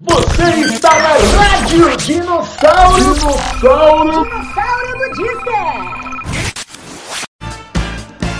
Você está na Rádio Dinossauro. Dinossauro. Dinossauro Budista.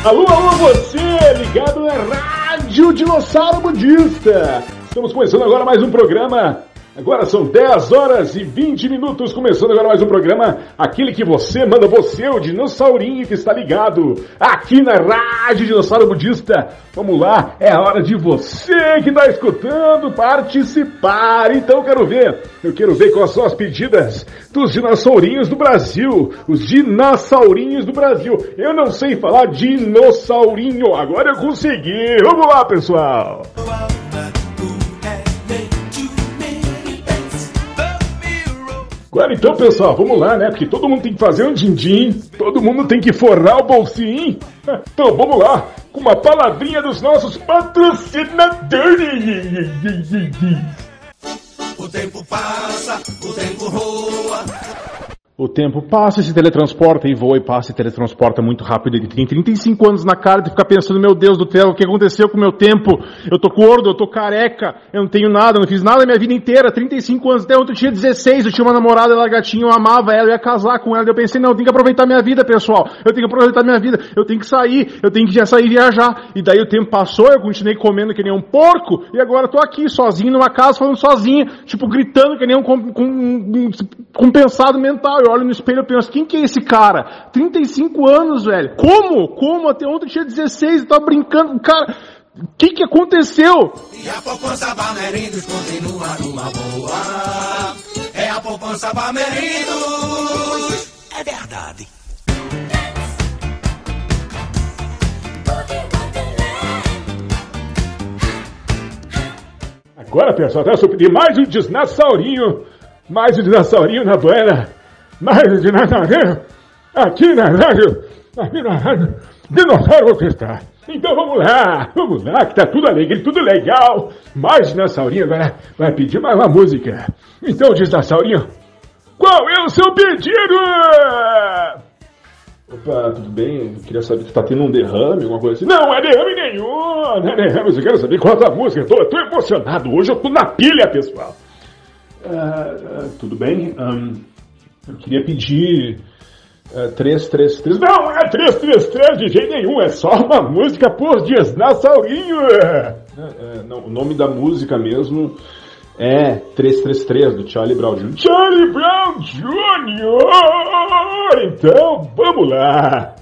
Alô, alô, você ligado na Rádio Dinossauro Budista. Estamos começando agora mais um programa Agora são 10 horas e 20 minutos, começando agora mais um programa, aquele que você manda, você, o dinossaurinho que está ligado aqui na Rádio Dinossauro Budista. Vamos lá, é a hora de você que está escutando participar. Então eu quero ver, eu quero ver quais são as pedidas dos dinossaurinhos do Brasil, os dinossaurinhos do Brasil. Eu não sei falar dinossaurinho, agora eu consegui. Vamos lá, pessoal. Agora então, pessoal, vamos lá, né? Porque todo mundo tem que fazer um din-din, todo mundo tem que forrar o bolsinho. Então, vamos lá, com uma palavrinha dos nossos patrocinadores. O tempo passa, o tempo roa. O tempo passa, se teletransporta e voa e passa e teletransporta muito rápido. Ele tem 35 anos na cara de ficar pensando, meu Deus do céu, o que aconteceu com o meu tempo? Eu tô gordo, eu tô careca, eu não tenho nada, eu não fiz nada a minha vida inteira, 35 anos, até ontem eu tinha 16, eu tinha uma namorada, ela gatinha, eu amava ela, eu ia casar com ela. Eu pensei, não, eu tenho que aproveitar minha vida, pessoal. Eu tenho que aproveitar minha vida, eu tenho que sair, eu tenho que já sair viajar. E daí o tempo passou, eu continuei comendo que nem um porco, e agora eu tô aqui, sozinho, numa casa, falando sozinho, tipo, gritando que nem um, com, com, um compensado mental. Eu olho no espelho e penso, quem que é esse cara? 35 anos, velho. Como? Como? Até ontem tinha 16 e tava brincando. Cara, o que que aconteceu? E a poupança Bamerindos continua numa boa. É a poupança Bamerindos. É verdade. Agora, pessoal, até eu pedir mais um dinossaurinho, mais um dinossaurinho na banda, mais um dinossaurinho aqui na rádio, aqui na rádio Dinossauro você está. Então vamos lá, vamos lá, que tá tudo alegre, tudo legal. Mais dinossaurinho agora vai pedir mais uma música. Então, dinossaurinho, qual é o seu pedido? Opa, tudo bem? Eu queria saber se tá tendo um derrame, alguma coisa assim. Não, é derrame nenhum, não é derrame, eu quero saber qual é a música. Eu tô, eu tô emocionado, hoje eu tô na pilha, pessoal. Ah, ah, tudo bem? Ahn, eu queria pedir uh, 333. Não, é 333 de jeito nenhum, é só uma música por dias na Saurinho. É, é, não, o nome da música mesmo é 333 do Charlie Brown Jr. Charlie Brown Jr. Então, vamos lá.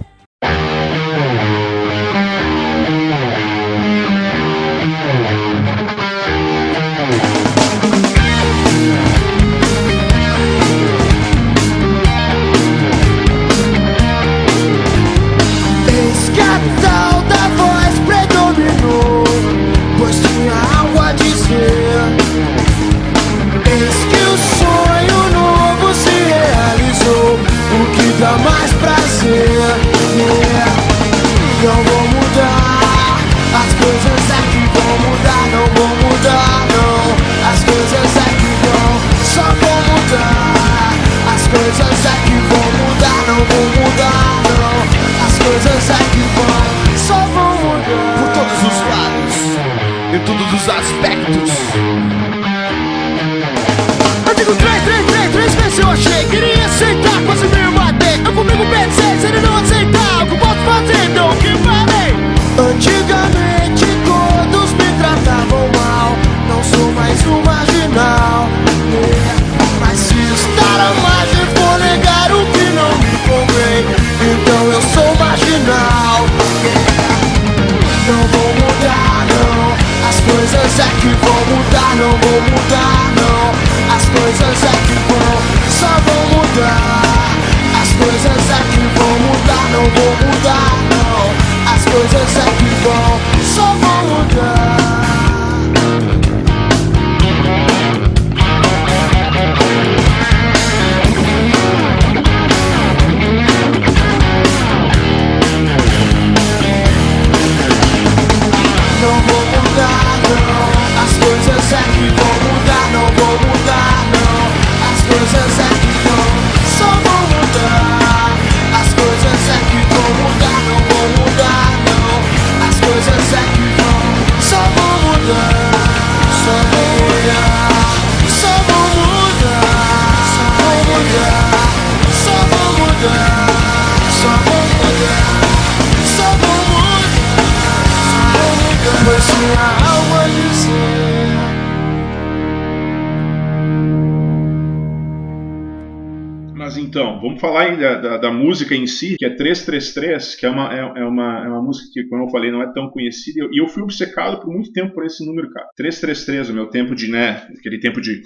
Vamos falar da, da, da, música em si, que é 333, que é uma, é, é, uma, é uma música que, como eu falei, não é tão conhecida. E eu fui obcecado por muito tempo por esse número, cara. 333, o meu tempo de, né, aquele tempo de.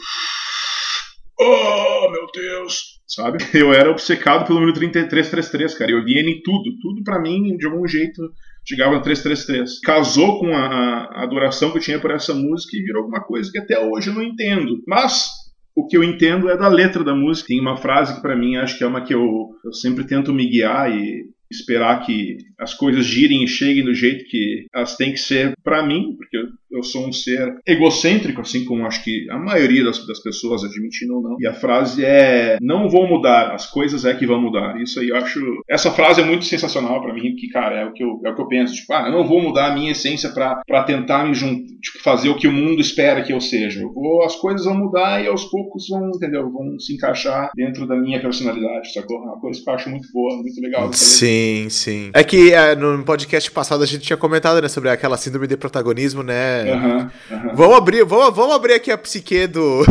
Oh, meu Deus! Sabe? Eu era obcecado pelo número 333, cara. Eu ele em tudo. Tudo para mim, de algum jeito, chegava no 333. Casou com a, a adoração que eu tinha por essa música e virou alguma coisa que até hoje eu não entendo. Mas o que eu entendo é da letra da música. Tem uma frase que para mim acho que é uma que eu, eu sempre tento me guiar e esperar que as coisas girem e cheguem do jeito que elas têm que ser para mim, porque eu sou um ser egocêntrico, assim como acho que a maioria das, das pessoas, admitindo ou não. E a frase é: Não vou mudar, as coisas é que vão mudar. Isso aí eu acho. Essa frase é muito sensacional para mim, que, cara, é o que, eu, é o que eu penso. Tipo, ah, eu não vou mudar a minha essência para tentar me tipo, fazer o que o mundo espera que eu seja. Vou, as coisas vão mudar e aos poucos vão, entendeu? Vão se encaixar dentro da minha personalidade, sacou? É uma coisa que eu acho muito boa, muito legal. Sim, sim. É que é, no podcast passado a gente tinha comentado, né, sobre aquela síndrome de protagonismo, né? Uhum, uhum. Vamos abrir, vamos, vamos abrir aqui a psique do.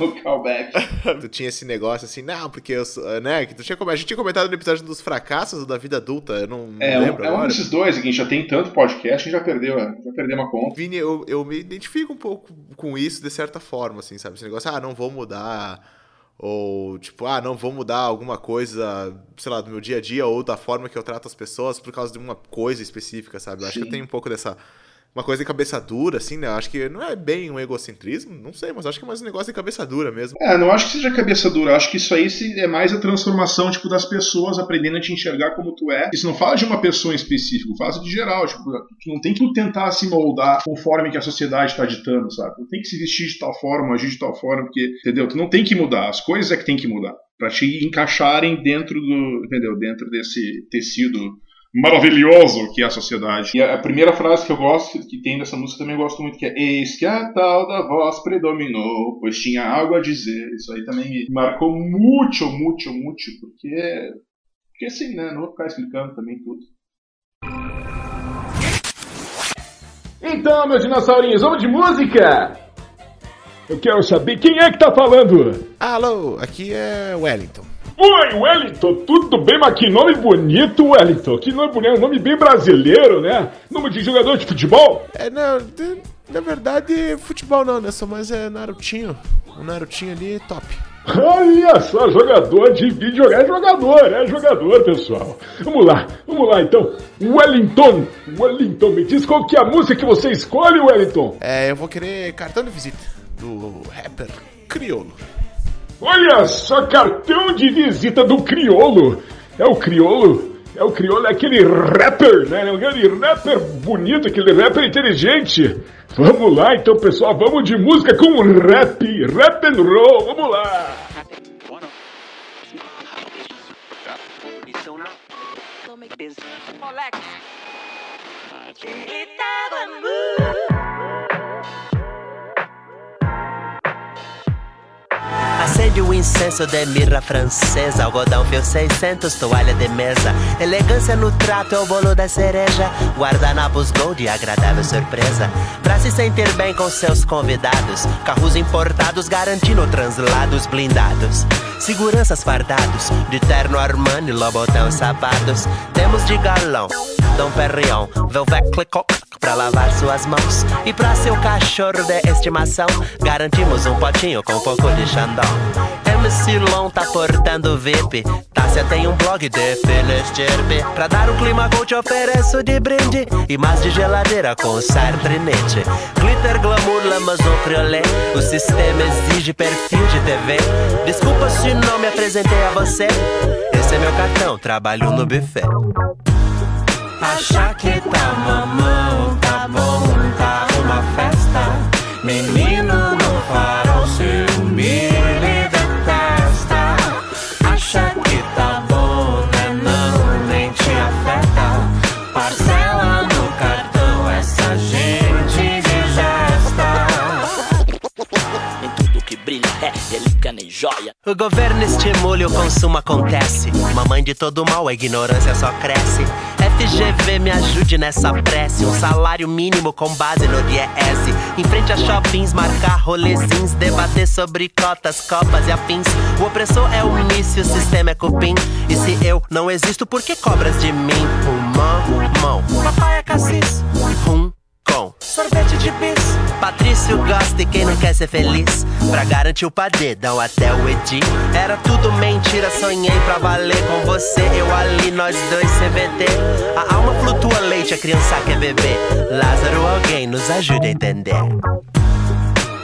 o callback. tu tinha esse negócio assim, não, porque eu sou, né? Que tu tinha, a gente tinha comentado no episódio dos fracassos da vida adulta, eu não, é, lembro. É agora. um desses dois, a gente já tem tanto podcast, a gente já perdeu, já perdeu uma conta. Vini, eu, eu me identifico um pouco com isso de certa forma, assim, sabe? Esse negócio, ah, não vou mudar ou tipo, ah, não vou mudar alguma coisa, sei lá, do meu dia a dia ou da forma que eu trato as pessoas por causa de uma coisa específica, sabe? Eu acho que eu tenho um pouco dessa uma coisa de cabeça dura, assim, né? Acho que não é bem um egocentrismo, não sei, mas acho que é mais um negócio de cabeça dura mesmo. É, não acho que seja cabeça dura, acho que isso aí é mais a transformação, tipo, das pessoas aprendendo a te enxergar como tu é. Isso não fala de uma pessoa em específico, fala de geral, tipo, tu não tem que tentar se moldar conforme que a sociedade está ditando, sabe? Não tem que se vestir de tal forma, agir de tal forma, porque, entendeu? Tu não tem que mudar, as coisas é que tem que mudar. Pra te encaixarem dentro do, entendeu? Dentro desse tecido maravilhoso que é a sociedade. E a primeira frase que eu gosto, que tem dessa música, também gosto muito, que é Eis que a tal da voz predominou, pois tinha algo a dizer. Isso aí também me marcou muito, muito, muito, porque... Porque assim, né? Não vou ficar explicando também tudo. Então, meus dinossaurinhos, vamos de música! Eu quero saber quem é que tá falando. Alô, aqui é Wellington. Oi, Wellington, tudo bem? Mas que nome bonito, Wellington. Que nome bonito, nome bem brasileiro, né? Nome de jogador de futebol? É, não, na verdade, futebol não, né? Só mais é Narutinho. O Narutinho ali é top. Olha só, jogador de vídeo, é jogador, é jogador, pessoal. Vamos lá, vamos lá então. Wellington, Wellington, me diz qual que é a música que você escolhe, Wellington? É, eu vou querer cartão de visita do rapper Criolo. Olha só, cartão de visita do Criolo. É o Criolo? É o Criolo, é aquele rapper, né? É aquele rapper bonito, aquele rapper inteligente. Vamos lá então, pessoal, vamos de música com rap, rap and roll, vamos lá. Moleque. O incenso de mirra francesa, algodão fio 600, toalha de mesa. Elegância no trato é o bolo da cereja. Guardanapos gold agradável surpresa. Pra se sentir bem com seus convidados. Carros importados garantindo translados blindados. Seguranças fardados, de terno Armani, Lobotão sapatos. Temos de galão, Dom Perrion, Velvet Clicot pra lavar suas mãos. E pra seu cachorro de estimação, garantimos um potinho com um pouco de Xandão. MC Long tá portando VIP. Tássia tem um blog de Filestirpe. Pra dar o clima eu te ofereço de brinde. E mais de geladeira com sardinete. Glitter, glamour, lamazon, criolé. O sistema exige perfil de TV. Desculpa se não me apresentei a você. Esse é meu cartão, trabalho no buffet. Acha que tá mamão, tá bom, tá uma festa. Menino no farol, ciúme detesta. Acha que tá bom, né? Não, nem te afeta. Parcela no cartão, essa gente digesta. Em tudo que brilha é relíquia nem joia. O governo estimula e o consumo acontece. Mamãe de todo mal, a ignorância só cresce. É FGV, me ajude nessa prece. Um salário mínimo com base no DIES. Em frente a shoppings, marcar rolezins. Debater sobre cotas, copas e afins. O opressor é o mício, o sistema é cupim. E se eu não existo, por que cobras de mim? Pulmão, mão, papai é cassis. Rum, com sorvete de bis. Patrício gosta e quem não quer ser feliz. Pra garantir o padedão até o Edi. Era tudo mentira, sonhei pra valer com você. Eu ali, nós dois CVT. A alma flutua leite, a criança quer beber. Lázaro, alguém nos ajude a entender.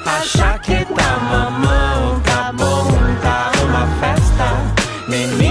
Acha que tá mamão, tá bom, tá uma festa. Menino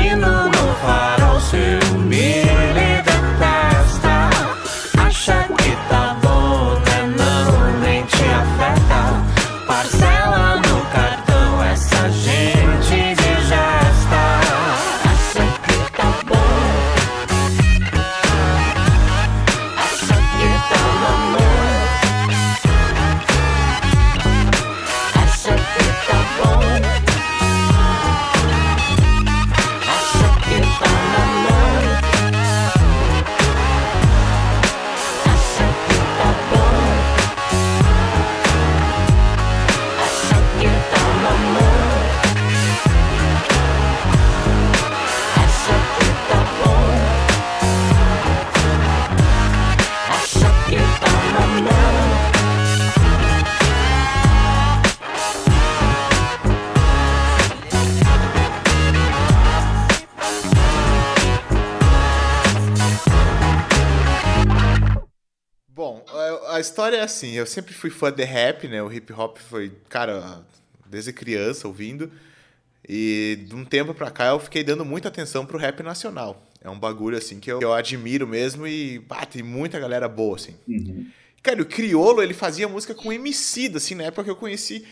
história é assim, eu sempre fui fã de rap, né? O hip hop foi, cara, desde criança ouvindo. E de um tempo pra cá eu fiquei dando muita atenção pro rap nacional. É um bagulho assim que eu, eu admiro mesmo e bah, tem muita galera boa assim. Cara, o Criolo, ele fazia música com Emicida, assim, na época que eu conheci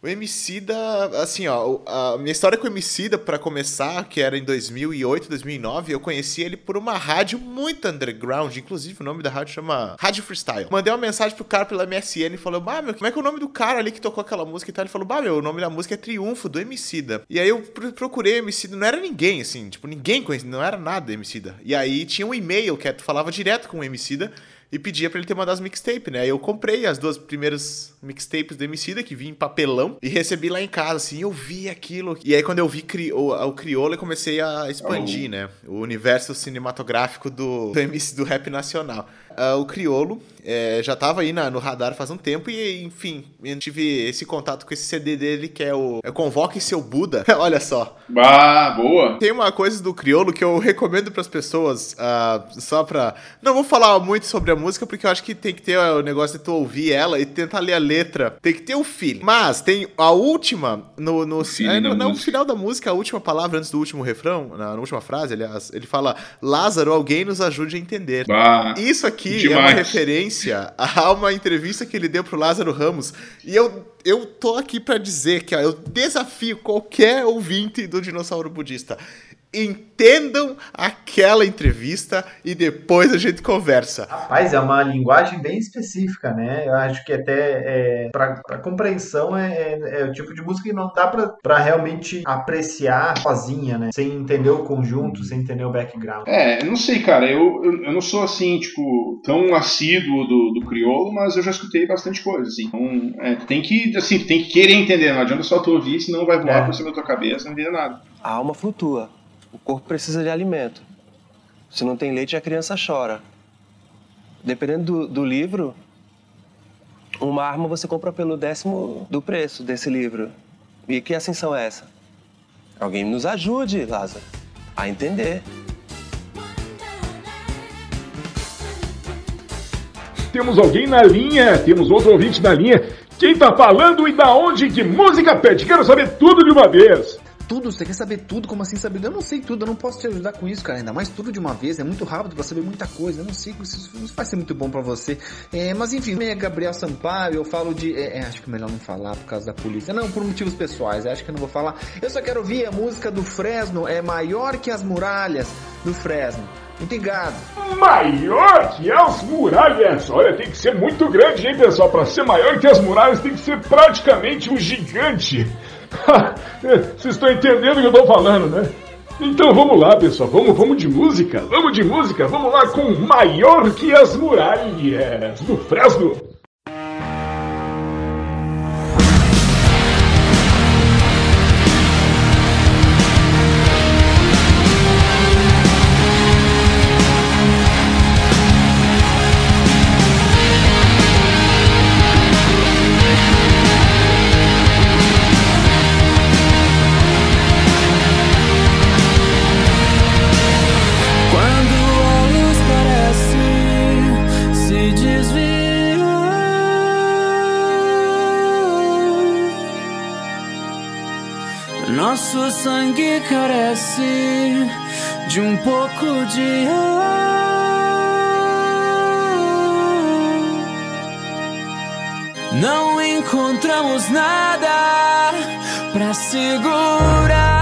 o Emicida, assim, ó, a minha história com o Emicida, pra começar, que era em 2008, 2009, eu conheci ele por uma rádio muito underground, inclusive o nome da rádio chama Rádio Freestyle. Mandei uma mensagem pro cara pela MSN e falou, bah, meu, como é que é o nome do cara ali que tocou aquela música e tal? Ele falou, bah, meu, o nome da música é Triunfo, do Emicida. E aí eu pro- procurei o Emicida, não era ninguém, assim, tipo, ninguém conhecia, não era nada Emicida. E aí tinha um e-mail que tu falava direto com o Emicida, e pedia pra ele ter mandado as mixtapes, né? Aí eu comprei as duas primeiras mixtapes do Emicida, que vinha em papelão, e recebi lá em casa, assim, eu vi aquilo. E aí quando eu vi cri o, o Criolo, eu comecei a expandir, né? O universo cinematográfico do, do, MC, do rap nacional. Ah, o Criolo é, já tava aí na- no radar faz um tempo e, enfim, eu tive esse contato com esse CD dele, que é o é Convoque Seu Buda. Olha só. Boa. Tem uma coisa do Criolo que eu recomendo pras pessoas, ah, só pra. Não vou falar muito sobre a música, porque eu acho que tem que ter o negócio de tu ouvir ela e tentar ler a letra. Tem que ter o feeling. Mas tem a última, no, no, é, no, no final da música, a última palavra antes do último refrão, na, na última frase, aliás, ele fala: Lázaro, alguém nos ajude a entender. Bah. Isso aqui é uma Demais. referência a uma entrevista que ele deu pro Lázaro Ramos. E eu, eu tô aqui pra dizer que ó, eu desafio qualquer ouvinte do Dinossauro Budista. Entendam aquela entrevista e depois a gente conversa. Rapaz, é uma linguagem bem específica, né? Eu acho que até é, para compreensão é, é- é o tipo de música que não dá pra- pra realmente apreciar sozinha, né? Sem entender o conjunto, sem entender o background. É, não sei, cara. Eu, eu, eu não sou assim, tipo, tão assíduo do, do crioulo, mas eu já escutei bastante coisa, assim. Então, é, tem que, assim, tem que querer entender. Não adianta só tu ouvir, senão vai voar É. por cima da tua cabeça, não entender nada. A alma flutua. O corpo precisa de alimento. Se não tem leite, a criança chora. Dependendo do, do livro, uma arma você compra pelo décimo do preço desse livro. E que ascensão é essa? Alguém nos ajude, Lázaro, a entender. Temos alguém na linha, temos outro ouvinte na linha. Quem tá falando e da onde, que música pede? Quero saber tudo de uma vez. Tudo, você quer saber tudo? Como assim saber? Eu não sei tudo, eu não posso te ajudar com isso, cara. Ainda mais tudo de uma vez, é muito rápido pra saber muita coisa. Eu não sei, isso isso vai ser muito bom pra você. É, mas enfim, meu é Gabriel Sampaio, eu falo de. é, é, acho que melhor não falar por causa da polícia. Não, por motivos pessoais, acho que eu não vou falar. Eu só quero ouvir a música do Fresno, é maior que as muralhas do Fresno. Obrigado. Maior que as muralhas. Olha, tem que ser muito grande, hein, pessoal? Pra ser maior que as muralhas, tem que ser praticamente um gigante. Vocês estão entendendo o que eu tô falando, né? Então vamos lá, pessoal. Vamos, vamos de música. Vamos de música. Vamos lá com Maior que as Muralhas do Fresno. Nosso sangue carece de um pouco de ar. Não encontramos nada pra segurar.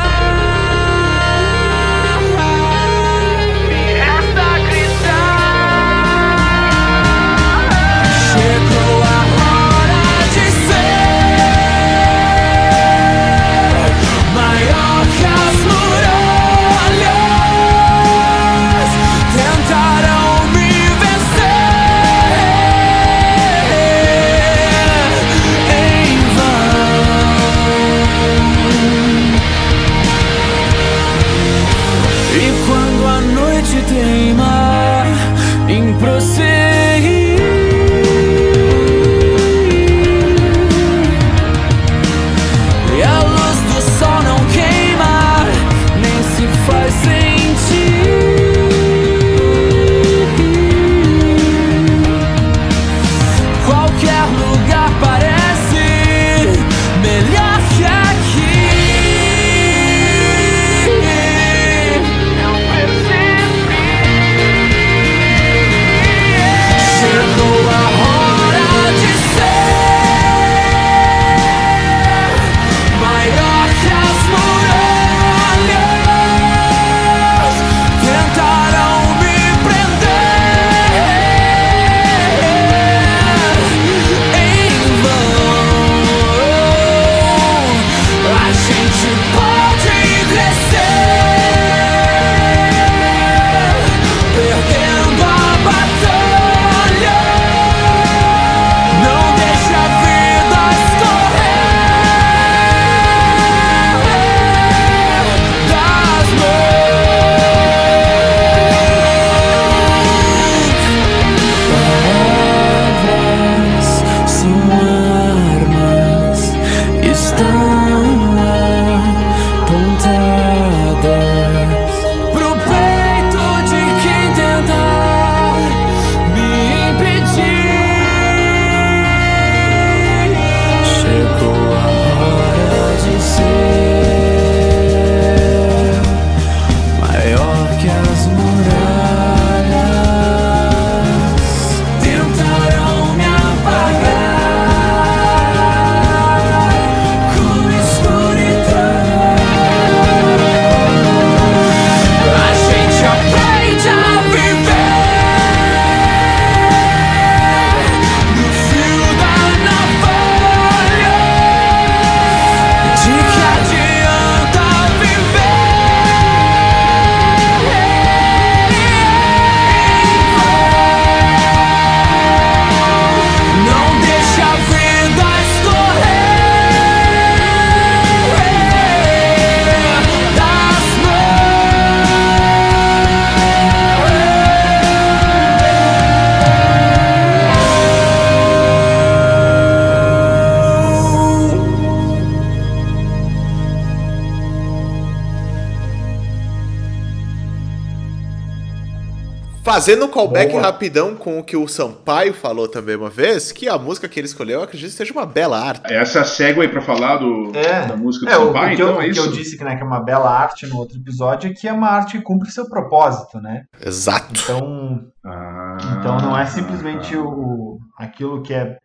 Fazendo um callback Boa. rapidão com o que o Sampaio falou também uma vez, que a música que ele escolheu, eu acredito que seja uma bela arte. Essa segue aí pra falar do, É, da música do É, o, Sampaio, o que, eu, então é o que isso? eu disse que, né, que é uma bela arte no outro episódio é que é uma arte que cumpre seu propósito, né? Exato. Então, Ah, então não é simplesmente o, aquilo que é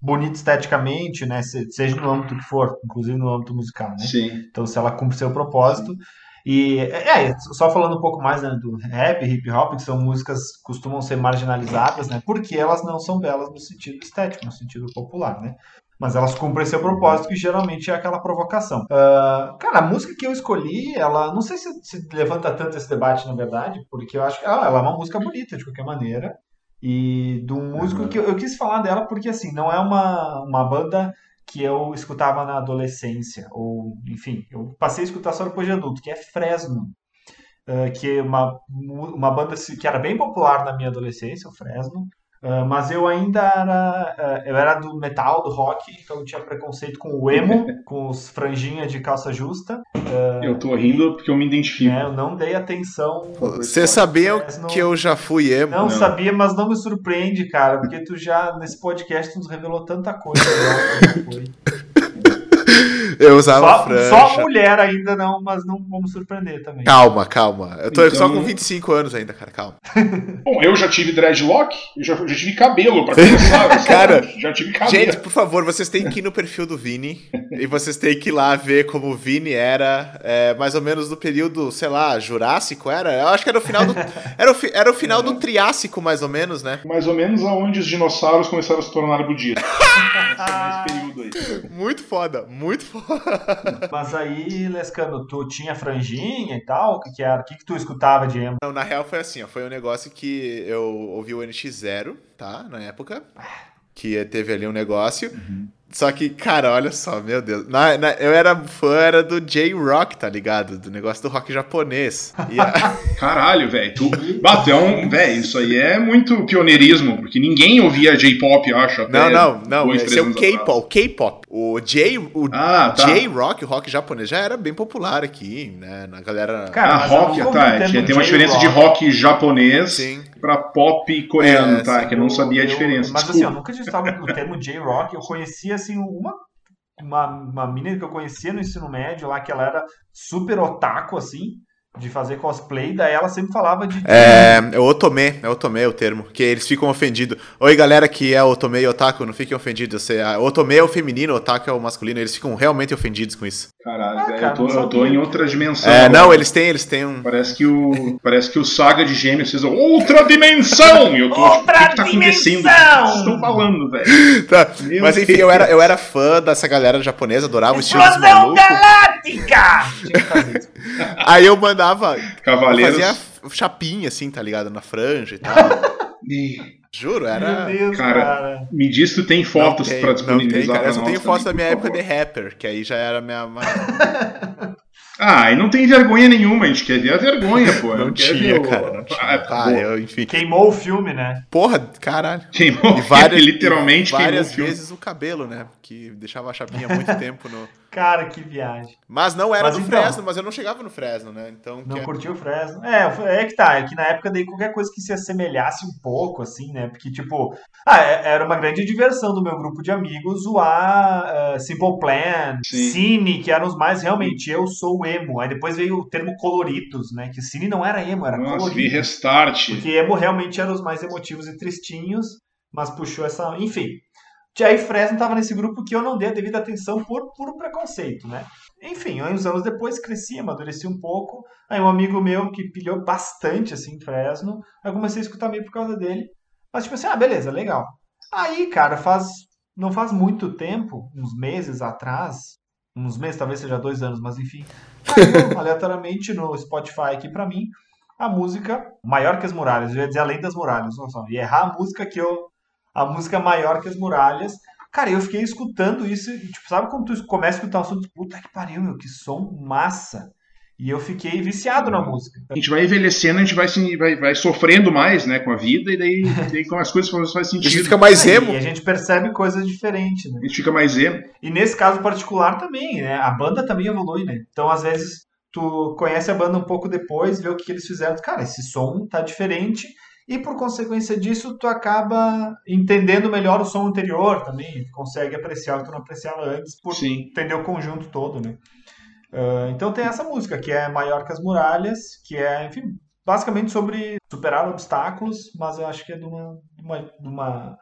bonito esteticamente, né? se- Seja no âmbito que for, inclusive no âmbito musical, né? Sim. Então, se ela cumpre seu propósito. E, é, é, só falando um pouco mais né, do rap, hip hop, que são músicas que costumam ser marginalizadas, né? Porque elas não são belas no sentido estético, no sentido popular, né? Mas elas cumprem seu propósito, que geralmente é aquela provocação. Ah, cara, a música que eu escolhi, ela não sei se, se levanta tanto esse debate, na verdade, porque eu acho que ah, ela é uma música bonita, de qualquer maneira. E de um músico que eu, eu quis falar dela porque, assim, não é uma, uma banda que eu escutava na adolescência, ou, enfim, eu passei a escutar só depois de adulto, que é Fresno. que é uma, uma banda que era bem popular na minha adolescência, o Fresno. Ah, mas eu ainda era, ah, eu era do metal, do rock, então eu tinha preconceito com o emo, com os franjinhas de calça justa. Eu tô rindo porque eu me identifico. né? Eu não dei atenção. Vocês sabiam Fresno. que eu já fui emo? Não, sabia, mas não me surpreende, cara, porque tu já, nesse podcast, tu nos revelou tanta coisa. Eu usava Só, franja. só mulher ainda não, mas não vamos surpreender também. Calma, calma. Eu tô Então- só com 25 anos ainda, cara, calma. Bom, eu já tive dreadlock, eu já, já tive cabelo, pra começar. Cara, já tive cabelo. Gente, por favor, vocês têm que ir no perfil do Vini e vocês têm que ir lá ver como o Vini era, é, mais ou menos do período, sei lá, Jurássico era? Eu acho que era o final do. Era o, fi- era o final do Triássico, mais ou menos, né? Mais ou menos aonde os dinossauros começaram a se tornar budistas. Nesse período aí. Muito foda, muito foda. Mas aí, Lescano, tu tinha franjinha e tal? O que, que era? O que, que tu escutava de emo? Não, na real foi assim, ó, foi um negócio que eu ouvi o NX0, tá? Na época. Que teve ali um negócio. Só que, cara, olha só, meu Deus. Na- na- eu era fã era do J-Rock, tá ligado? Do negócio do rock japonês. E a- Caralho, velho. Tu... Batão, velho, isso aí é muito pioneirismo, porque ninguém ouvia J-pop, eu acho. Até Não, não, não. Esse é o K-pop. K-pop. O J, o Ah, tá. J-Rock, o rock japonês, já era bem popular aqui, né? Na galera. Cara, Ah, rock, tá. tem uma J-rock. diferença de rock japonês Sim. Pra pop coreano, É, tá? sim. Que eu não sabia a Eu- diferença. Mas assim, Desculpa. eu nunca tinha estado no termo J-Rock. Eu conhecia, assim, uma, uma, uma menina que eu conhecia no ensino médio lá, que ela era super otaku, assim, de fazer cosplay. Daí ela sempre falava de... É, é otome, é otome o termo, que eles ficam ofendidos. Oi, galera que é otome e otaku, não fiquem ofendidos. Você, a- otome é o feminino, otaku é o masculino, eles ficam realmente ofendidos com isso. Caralho, Ah, cara, eu, tô, eu tô em outra dimensão. É, agora. não, eles têm, eles têm um. Parece que o. Parece que o Saga de Gêmeos fez outra dimensão! E eu tô. tipo, o que, que tá acontecendo? O que vocês estão falando, velho? Tá, Mas enfim, Deus. eu era, eu era fã dessa galera japonesa, adorava o estilo dos malucos. Galáctica! Aí eu mandava. Eu Cavaleiros. fazia chapinha, assim, tá ligado? Na franja e tal. Ih, Juro, era. Meu Deus, Cara, cara. Me diz se tu tem Não fotos tem, pra não tem, disponibilizar cara. pra Eu só tenho fotos da também, minha época de favor. rapper, que aí já era minha. Ah, e não tem vergonha nenhuma, a gente quer ver a vergonha, pô. Não quer tinha, ver o- cara. Não tinha. Ah, Ah, pô, eu, enfim. Queimou o filme, né? Porra, caralho. Queimou E várias, literalmente e várias queimou o filme. vezes o cabelo, né? Que deixava a chapinha muito tempo no. Cara, que viagem. Mas não era Mas no então- Fresno, mas eu não chegava no Fresno, né? Então. Não que é- curtiu o Fresno? É, é que tá, é que na época daí qualquer coisa que se assemelhasse um pouco, assim, né? Porque, tipo, ah, é- era uma grande diversão do meu grupo de amigos zoar eh, Simple Plan, Sim. Cine, que eram os mais realmente, eu sou emo. Aí depois veio o termo coloritos, né? Que Cine não era emo, era Nossa, vi coloritos. restart. Porque emo realmente eram os mais emotivos e tristinhos, mas puxou essa. Enfim. E aí Fresno tava nesse grupo que eu não dei a devida atenção por puro preconceito, né? Enfim, uns anos depois cresci, amadureci um pouco. Aí um amigo meu que pilhou bastante, assim, Fresno, eu comecei a escutar meio por causa dele. Mas tipo assim, ah, beleza, legal. Aí, cara, faz. Não faz muito tempo, uns meses atrás, uns meses, talvez seja dois anos, mas enfim, caiu aleatoriamente no Spotify aqui pra mim a música Maior que as Muralhas. Eu ia dizer Além das Muralhas, não só. Ia errar a música que eu. A música Maior que as Muralhas. Cara, eu fiquei escutando isso, e, tipo, sabe quando tu começa a escutar um som, tu, puta que pariu, meu, que som massa. E eu fiquei viciado na música. A gente vai envelhecendo, a gente vai, se- vai, vai sofrendo mais, né, com a vida, e daí, daí com as coisas fazem A gente sentido. fica mais Aí, emo. E a gente percebe coisas diferentes, né? A gente fica mais emo. E nesse caso particular também, né? A banda também evolui, né? Então, às vezes, tu conhece a banda um pouco depois, vê o que, que eles fizeram. Cara, esse som tá diferente. E por consequência disso, tu acaba entendendo melhor o som anterior também. Tu consegue apreciar o que tu não apreciava antes por Sim. entender o conjunto todo, né? Ah, então tem essa música, que é Maior que as Muralhas, que é, enfim, basicamente sobre superar obstáculos, mas eu acho que é de uma... De uma, de uma...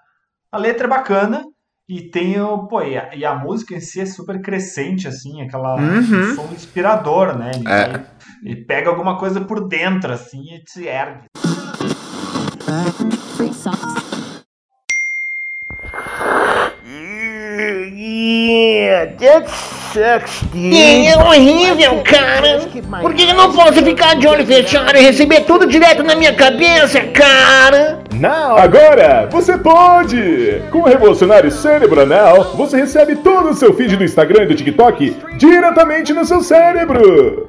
A letra é bacana, e tem o. Pô, e a, e a música em si é super crescente, assim, aquela Uhum. um som inspirador, né? Ele, É. ele pega alguma coisa por dentro, assim, e te ergue. Yeah. É horrível, cara. Por que eu não posso ficar de olho fechado e receber tudo direto na minha cabeça, cara? Não! Agora, você pode! Com o revolucionário Cérebro Anal, você recebe todo o seu feed do Instagram e do TikTok diretamente no seu cérebro!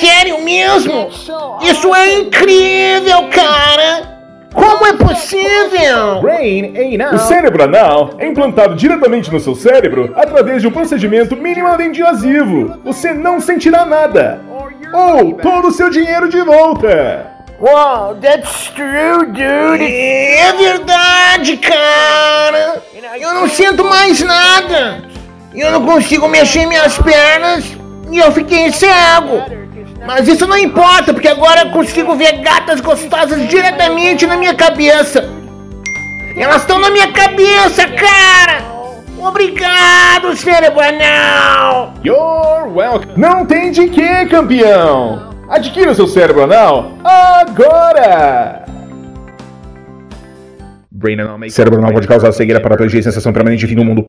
Sério mesmo? Isso é incrível, cara! Como é possível? O cérebro anal é implantado diretamente no seu cérebro através de um procedimento minimamente invasivo. Você não sentirá nada. Ou todo o seu dinheiro de volta. Wow, that's true, dude. É verdade, cara! Eu não sinto mais nada! Eu não consigo mexer minhas pernas e eu fiquei cego! Mas isso não importa, porque agora eu consigo ver gatas gostosas diretamente na minha cabeça! Elas estão na minha cabeça, cara! Obrigado, cérebro anal! You're welcome. Não tem de quê, campeão! Adquira o seu cérebro anal agora! Brain Cérebro anal pode causar cegueira, paraplegia e sensação permanente de fim do mundo.